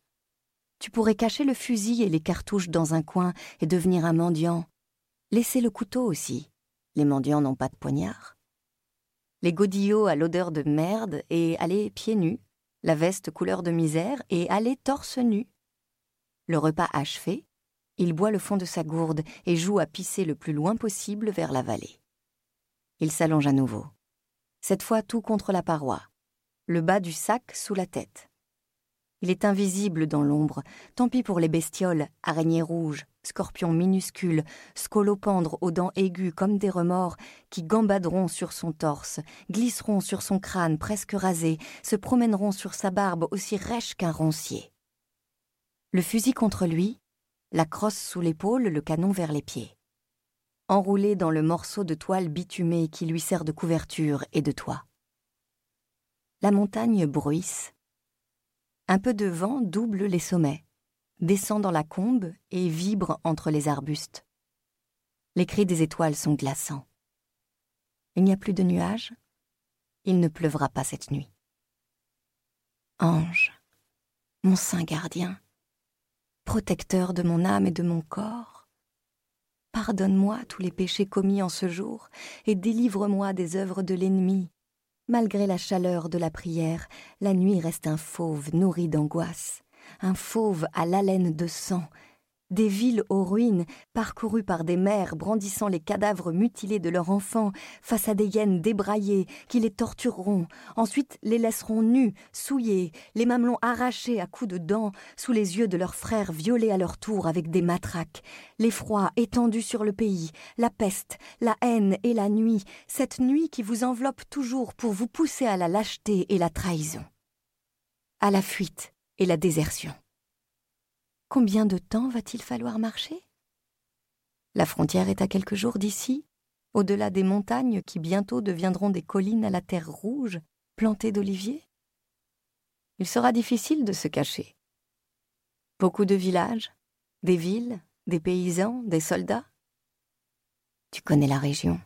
Tu pourrais cacher le fusil et les cartouches dans un coin et devenir un mendiant. Laisser le couteau aussi. Les mendiants n'ont pas de poignard. Les godillots à l'odeur de merde et aller pieds nus, la veste couleur de misère et aller torse nu. Le repas achevé, il boit le fond de sa gourde et joue à pisser le plus loin possible vers la vallée. Il s'allonge à nouveau cette fois tout contre la paroi, le bas du sac sous la tête. Il est invisible dans l'ombre, tant pis pour les bestioles, araignées rouges, scorpions minuscules, scolopendres aux dents aiguës comme des remords, qui gambaderont sur son torse, glisseront sur son crâne presque rasé, se promèneront sur sa barbe aussi rêche qu'un roncier. Le fusil contre lui, la crosse sous l'épaule, le canon vers les pieds enroulé dans le morceau de toile bitumée qui lui sert de couverture et de toit. La montagne bruisse. Un peu de vent double les sommets, descend dans la combe et vibre entre les arbustes. Les cris des étoiles sont glaçants. Il n'y a plus de nuages. Il ne pleuvra pas cette nuit. Ange, mon saint gardien, protecteur de mon âme et de mon corps, Pardonne-moi tous les péchés commis en ce jour, et délivre-moi des œuvres de l'ennemi. Malgré la chaleur de la prière, la nuit reste un fauve nourri d'angoisse, un fauve à l'haleine de sang, des villes aux ruines, parcourues par des mères brandissant les cadavres mutilés de leurs enfants face à des hyènes débraillées qui les tortureront, ensuite les laisseront nus, souillés, les mamelons arrachés à coups de dents, sous les yeux de leurs frères violés à leur tour avec des matraques, l'effroi étendu sur le pays, la peste, la haine et la nuit, cette nuit qui vous enveloppe toujours pour vous pousser à la lâcheté et la trahison, à la fuite et la désertion. Combien de temps va-t-il falloir marcher? La frontière est à quelques jours d'ici, au-delà des montagnes qui bientôt deviendront des collines à la terre rouge, plantées d'oliviers? Il sera difficile de se cacher. Beaucoup de villages, des villes, des paysans, des soldats. Tu connais la région.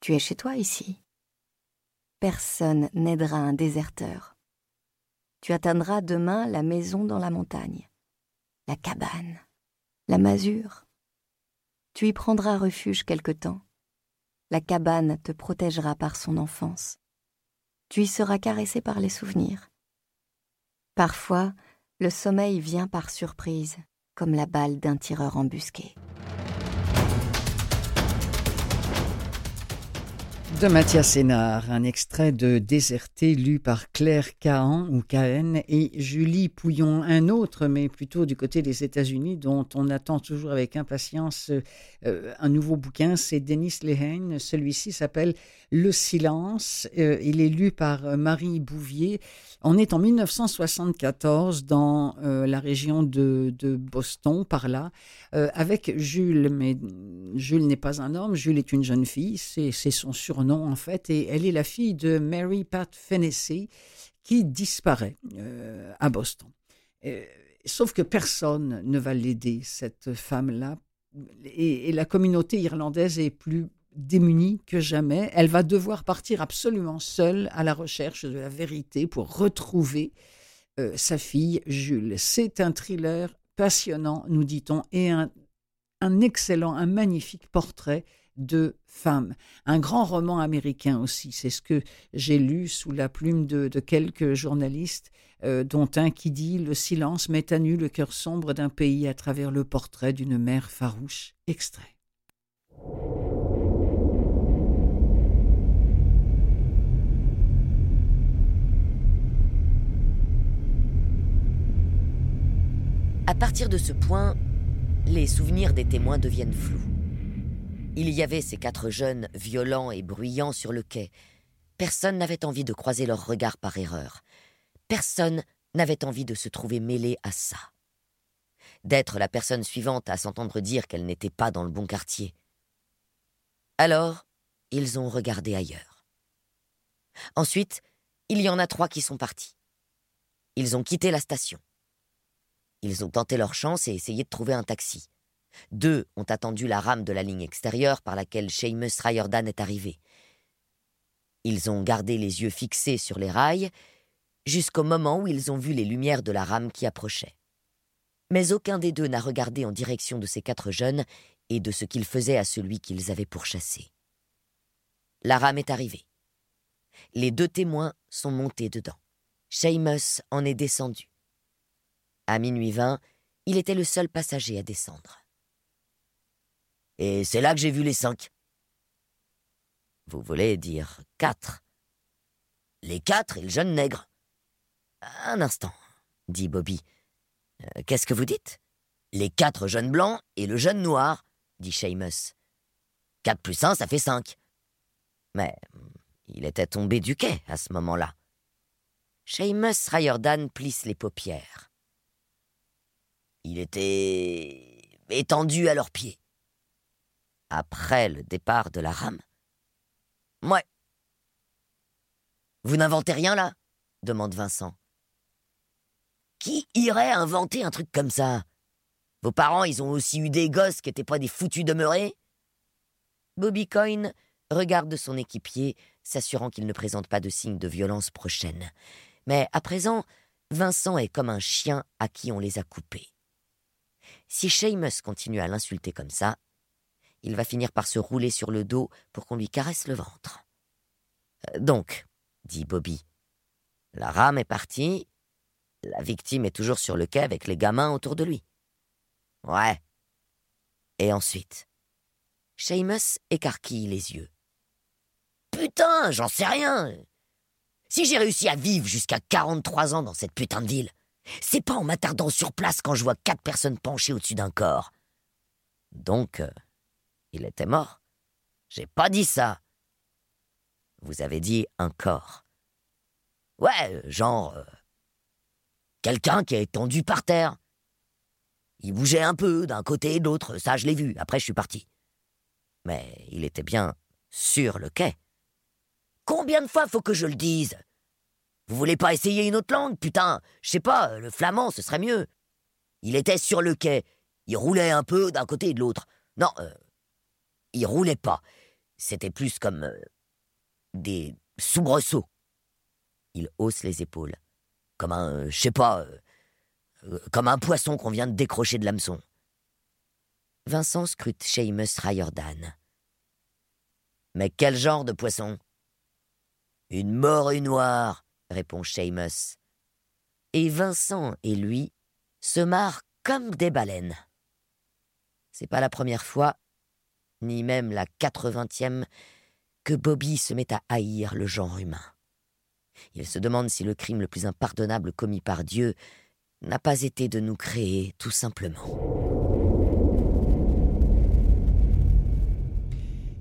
Tu es chez toi ici. Personne n'aidera un déserteur. Tu atteindras demain la maison dans la montagne la cabane, la masure. Tu y prendras refuge quelque temps. La cabane te protégera par son enfance. Tu y seras caressé par les souvenirs. Parfois, le sommeil vient par surprise, comme la balle d'un tireur embusqué. De Mathias Sénard, un extrait de Déserté lu par Claire Cahan ou Cahen et Julie Pouillon, un autre, mais plutôt du côté des États-Unis, dont on attend toujours avec impatience euh, un nouveau bouquin, c'est Denis Lehane. Celui-ci s'appelle Le silence. Euh, il est lu par Marie Bouvier. On est en 1974 dans euh, la région de, de, Boston, par là, avec Jules. Mais Jules n'est pas un homme, Jules est une jeune fille, c'est son surnom en fait, et elle est la fille de Mary Pat Fennessy qui disparaît euh, à Boston. Euh, sauf que personne ne va l'aider, cette femme-là, et, la communauté irlandaise est plus démunie que jamais. Elle va devoir partir absolument seule à la recherche de la vérité pour retrouver euh, sa fille Jules. C'est un thriller passionnant, nous dit-on, et un, un excellent, un magnifique portrait de femmes. Un grand roman américain aussi, c'est ce que j'ai lu sous la plume de, quelques journalistes, euh, dont un qui dit Le silence met à nu le cœur sombre d'un pays à travers le portrait d'une mère farouche. Extrait. À partir de ce point, les souvenirs des témoins deviennent flous. Il y avait ces quatre jeunes violents et bruyants sur le quai. Personne n'avait envie de croiser leurs regards par erreur. Personne n'avait envie de se trouver mêlé à ça. D'être la personne suivante à s'entendre dire qu'elle n'était pas dans le bon quartier. Alors, ils ont regardé ailleurs. Ensuite, il y en a trois qui sont partis. Ils ont quitté la station. Ils ont tenté leur chance et essayé de trouver un taxi. Deux ont attendu la rame de la ligne extérieure par laquelle Seamus Riordan est arrivé. Ils ont gardé les yeux fixés sur les rails jusqu'au moment où ils ont vu les lumières de la rame qui approchait. Mais aucun des deux n'a regardé en direction de ces quatre jeunes et de ce qu'ils faisaient à celui qu'ils avaient pourchassé. La rame est arrivée. Les deux témoins sont montés dedans. Seamus en est descendu. À minuit vingt, il était le seul passager à descendre. Et c'est là que j'ai vu les cinq. Vous voulez dire quatre Les quatre et le jeune nègre. Un instant, dit Bobby. Euh, qu'est-ce que vous dites? Les quatre jeunes blancs et le jeune noir, dit Seamus. Quatre plus un, ça fait cinq. Mais il était tombé du quai à ce moment-là. Seamus Riordan plisse les paupières. Il était étendu à leurs pieds. Après le départ de la rame Ouais. Vous n'inventez rien là? demande Vincent. Qui irait inventer un truc comme ça? Vos parents, ils ont aussi eu des gosses qui n'étaient pas des foutus demeurés? Bobby Coyne regarde son équipier, s'assurant qu'il ne présente pas de signe de violence prochaine. Mais à présent, Vincent est comme un chien à qui on les a coupés. Si Seamus continue à l'insulter comme ça, il va finir par se rouler sur le dos pour qu'on lui caresse le ventre. Euh, donc, dit Bobby, la rame est partie, la victime est toujours sur le quai avec les gamins autour de lui. Ouais. Et ensuite Seamus écarquille les yeux. Putain, j'en sais rien. Si j'ai réussi à vivre jusqu'à 43 ans dans cette putain de ville, c'est pas en m'attardant sur place quand je vois quatre personnes penchées au-dessus d'un corps. Donc, euh, il était mort. J'ai pas dit ça. Vous avez dit un corps. Ouais, genre. Euh, quelqu'un qui est tendu par terre. Il bougeait un peu d'un côté et de l'autre, ça je l'ai vu, après je suis parti. Mais il était bien sur le quai. Combien de fois faut que je le dise? Vous voulez pas essayer une autre langue, putain? Je sais pas, le flamand, ce serait mieux. Il était sur le quai. Il roulait un peu d'un côté et de l'autre. Non, euh, il roulait pas. C'était plus comme euh, des soubresauts. Il hausse les épaules. Comme un, je sais pas, euh, comme un poisson qu'on vient de décrocher de l'hameçon. Vincent scrute Seamus Riordan. Mais quel genre de poisson? Une morue noire, répond Seamus. Et Vincent et lui se marrent comme des baleines. C'est pas la première fois, ni même la quatre-vingtième, que Bobby se met à haïr le genre humain. Il se demande si le crime le plus impardonnable commis par Dieu n'a pas été de nous créer tout simplement.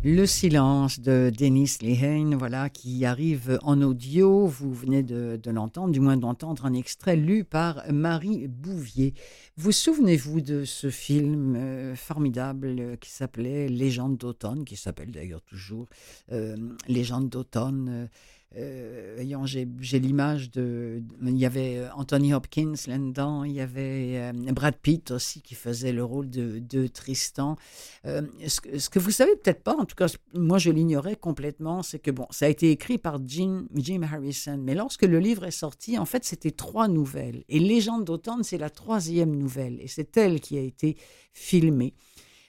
Le silence de Denis Lehane, voilà, qui arrive en audio. Vous venez de, l'entendre, du moins d'entendre un extrait lu par Marie Bouvier. Vous souvenez-vous de ce film euh, formidable euh, qui s'appelait Légende d'automne, qui s'appelle d'ailleurs toujours euh, Légende d'automne euh, j'ai l'image de, Il y avait euh, Anthony Hopkins là-dedans, il y avait euh, Brad Pitt aussi qui faisait le rôle de, de Tristan. ce, que, ce, que vous savez peut-être pas, en tout cas, moi je l'ignorais complètement, c'est que bon, ça a été écrit par Jim, Jim Harrison, mais lorsque le livre est sorti, en fait, c'était trois nouvelles. Et Légende d'automne, c'est la troisième nouvelle, et c'est elle qui a été filmée.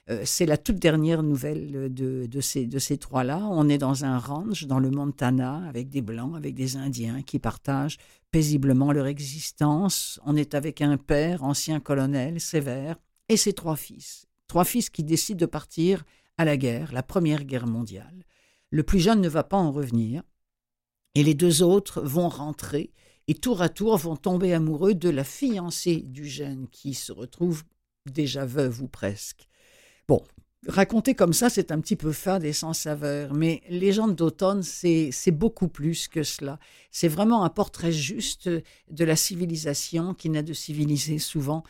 Euh, c'est la toute dernière nouvelle de, de ces, de ces trois-là. On est dans un ranch dans le Montana avec des Blancs, avec des Indiens qui partagent paisiblement leur existence. On est avec un père, ancien colonel, sévère, et ses trois fils. Trois fils qui décident de partir à la guerre, la Première Guerre mondiale. Le plus jeune ne va pas en revenir, et les deux autres vont rentrer et tour à tour vont tomber amoureux de la fiancée du jeune qui se retrouve déjà veuve ou presque. Bon, raconter comme ça, c'est un petit peu fade et sans saveur, mais Légende d'automne, c'est beaucoup plus que cela. C'est vraiment un portrait juste de la civilisation qui n'a de civilisé souvent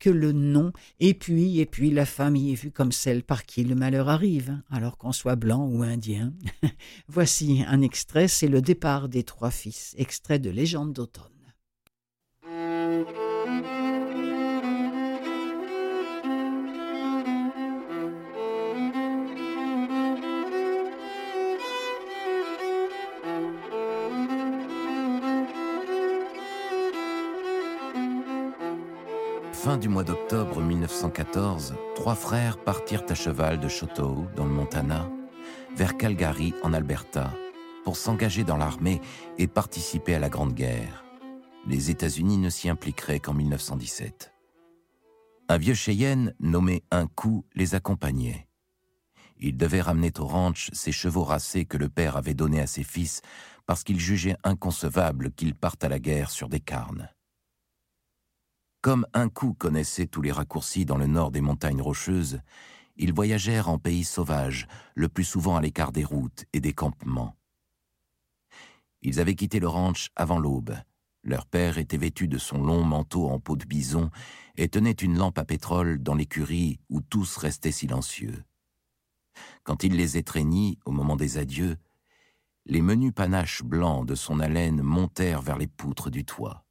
que le nom, et puis, et puis la famille est vue comme celle par qui le malheur arrive, alors qu'on soit blanc ou indien. Voici un extrait, c'est le départ des trois fils, extrait de Légende d'automne. Fin du mois d'octobre 1914, trois frères partirent à cheval de Choteau, dans le Montana, vers Calgary, en Alberta, pour s'engager dans l'armée et participer à la Grande Guerre. Les États-Unis ne s'y impliqueraient qu'en 1917. Un vieux Cheyenne, nommé Un Coup, les accompagnait. Il devait ramener au ranch ses chevaux racés que le père avait donnés à ses fils parce qu'il jugeait inconcevable qu'ils partent à la guerre sur des carnes. Comme un coup connaissait tous les raccourcis dans le nord des montagnes rocheuses, ils voyagèrent en pays sauvage, le plus souvent à l'écart des routes et des campements. Ils avaient quitté le ranch avant l'aube. Leur père était vêtu de son long manteau en peau de bison et tenait une lampe à pétrole dans l'écurie où tous restaient silencieux. Quand il les étreignit au moment des adieux, les menus panaches blancs de son haleine montèrent vers les poutres du toit.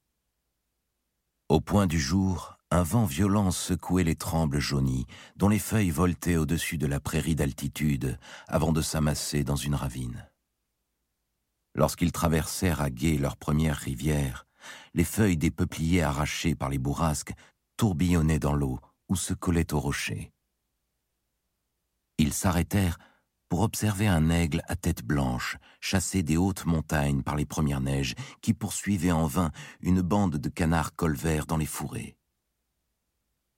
Au point du jour, un vent violent secouait les trembles jaunies, dont les feuilles voltaient au-dessus de la prairie d'altitude avant de s'amasser dans une ravine. Lorsqu'ils traversèrent à gué leur première rivière, les feuilles des peupliers arrachés par les bourrasques tourbillonnaient dans l'eau ou se collaient aux rochers. Ils s'arrêtèrent pour observer un aigle à tête blanche, chassé des hautes montagnes par les premières neiges, qui poursuivait en vain une bande de canards colverts dans les fourrés.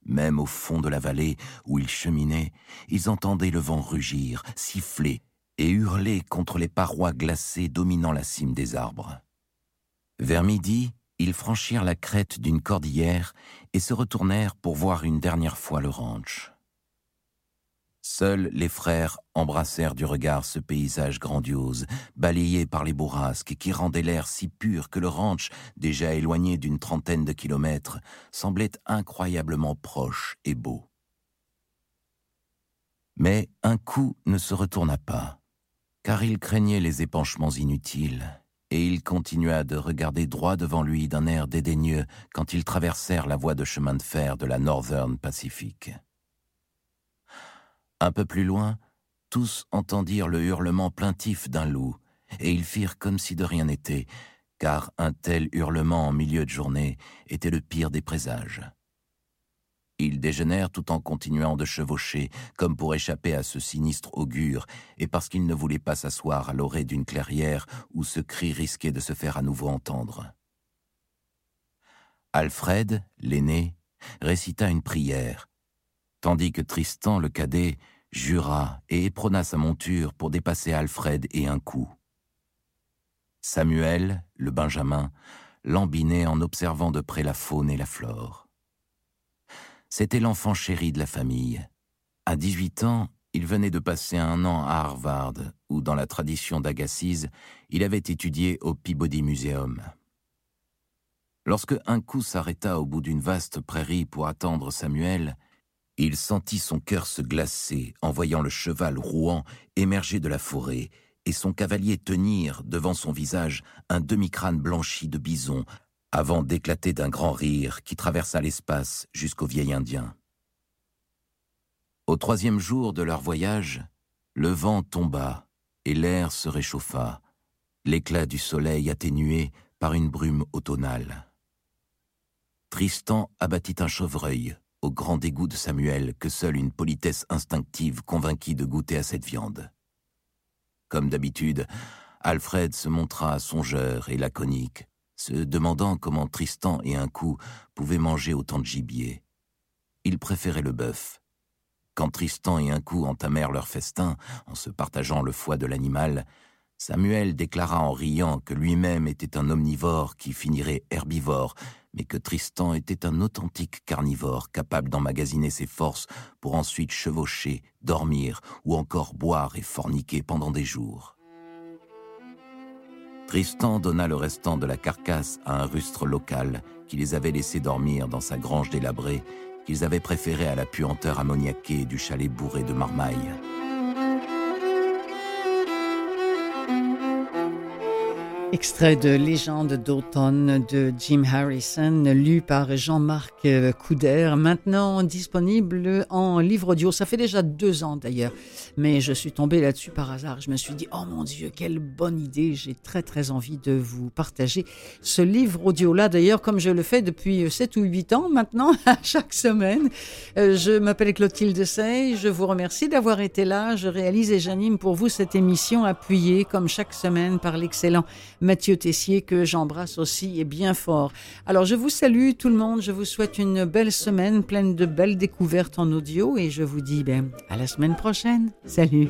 Même au fond de la vallée où ils cheminaient, ils entendaient le vent rugir, siffler et hurler contre les parois glacées dominant la cime des arbres. Vers midi, ils franchirent la crête d'une cordillère et se retournèrent pour voir une dernière fois le ranch. Seuls les frères embrassèrent du regard ce paysage grandiose, balayé par les bourrasques, qui rendait l'air si pur que le ranch, déjà éloigné d'une trentaine de kilomètres, semblait incroyablement proche et beau. Mais un coup ne se retourna pas, car il craignait les épanchements inutiles, et il continua de regarder droit devant lui d'un air dédaigneux quand ils traversèrent la voie de chemin de fer de la Northern Pacific. Un peu plus loin, tous entendirent le hurlement plaintif d'un loup, et ils firent comme si de rien n'était, car un tel hurlement en milieu de journée était le pire des présages. Ils déjeunèrent tout en continuant de chevaucher, comme pour échapper à ce sinistre augure, et parce qu'ils ne voulaient pas s'asseoir à l'orée d'une clairière où ce cri risquait de se faire à nouveau entendre. Alfred, l'aîné, récita une prière, tandis que Tristan, le cadet, jura et éprona sa monture pour dépasser Alfred et un coup. Samuel, le Benjamin, lambinait en observant de près la faune et la flore. C'était l'enfant chéri de la famille. À 18 ans, il venait de passer un an à Harvard, où, dans la tradition d'Agassiz, il avait étudié au Peabody Museum. Lorsque un coup s'arrêta au bout d'une vaste prairie pour attendre Samuel, il sentit son cœur se glacer en voyant le cheval rouant émerger de la forêt et son cavalier tenir devant son visage un demi-crâne blanchi de bison avant d'éclater d'un grand rire qui traversa l'espace jusqu'au vieil Indien. Au troisième jour de leur voyage, le vent tomba et l'air se réchauffa, l'éclat du soleil atténué par une brume automnale. Tristan abattit un chevreuil au grand dégoût de Samuel que seule une politesse instinctive convainquit de goûter à cette viande. Comme d'habitude, Alfred se montra songeur et laconique, se demandant comment Tristan et un coup pouvaient manger autant de gibier. Il préférait le bœuf. Quand Tristan et un coup entamèrent leur festin, en se partageant le foie de l'animal, Samuel déclara en riant que lui-même était un omnivore qui finirait herbivore, mais que Tristan était un authentique carnivore capable d'emmagasiner ses forces pour ensuite chevaucher, dormir ou encore boire et forniquer pendant des jours. Tristan donna le restant de la carcasse à un rustre local qui les avait laissés dormir dans sa grange délabrée qu'ils avaient préférée à la puanteur ammoniaquée du chalet bourré de marmailles. Extrait de Légende d'automne de Jim Harrison, lu par Jean-Marc Couder, maintenant disponible en livre audio. Ça fait déjà deux ans d'ailleurs, mais je suis tombé là-dessus par hasard. Je me suis dit, oh mon Dieu, quelle bonne idée. J'ai très très envie de vous partager ce livre audio-là. D'ailleurs, comme je le fais depuis sept ou huit ans maintenant, à chaque semaine. Euh, je m'appelle Clotilde Sey. Je vous remercie d'avoir été là. Je réalise et j'anime pour vous cette émission appuyée comme chaque semaine par l'excellent Mathieu Tessier, que j'embrasse aussi et bien fort. Alors, je vous salue tout le monde, je vous souhaite une belle semaine pleine de belles découvertes en audio et je vous dis ben, à la semaine prochaine. Salut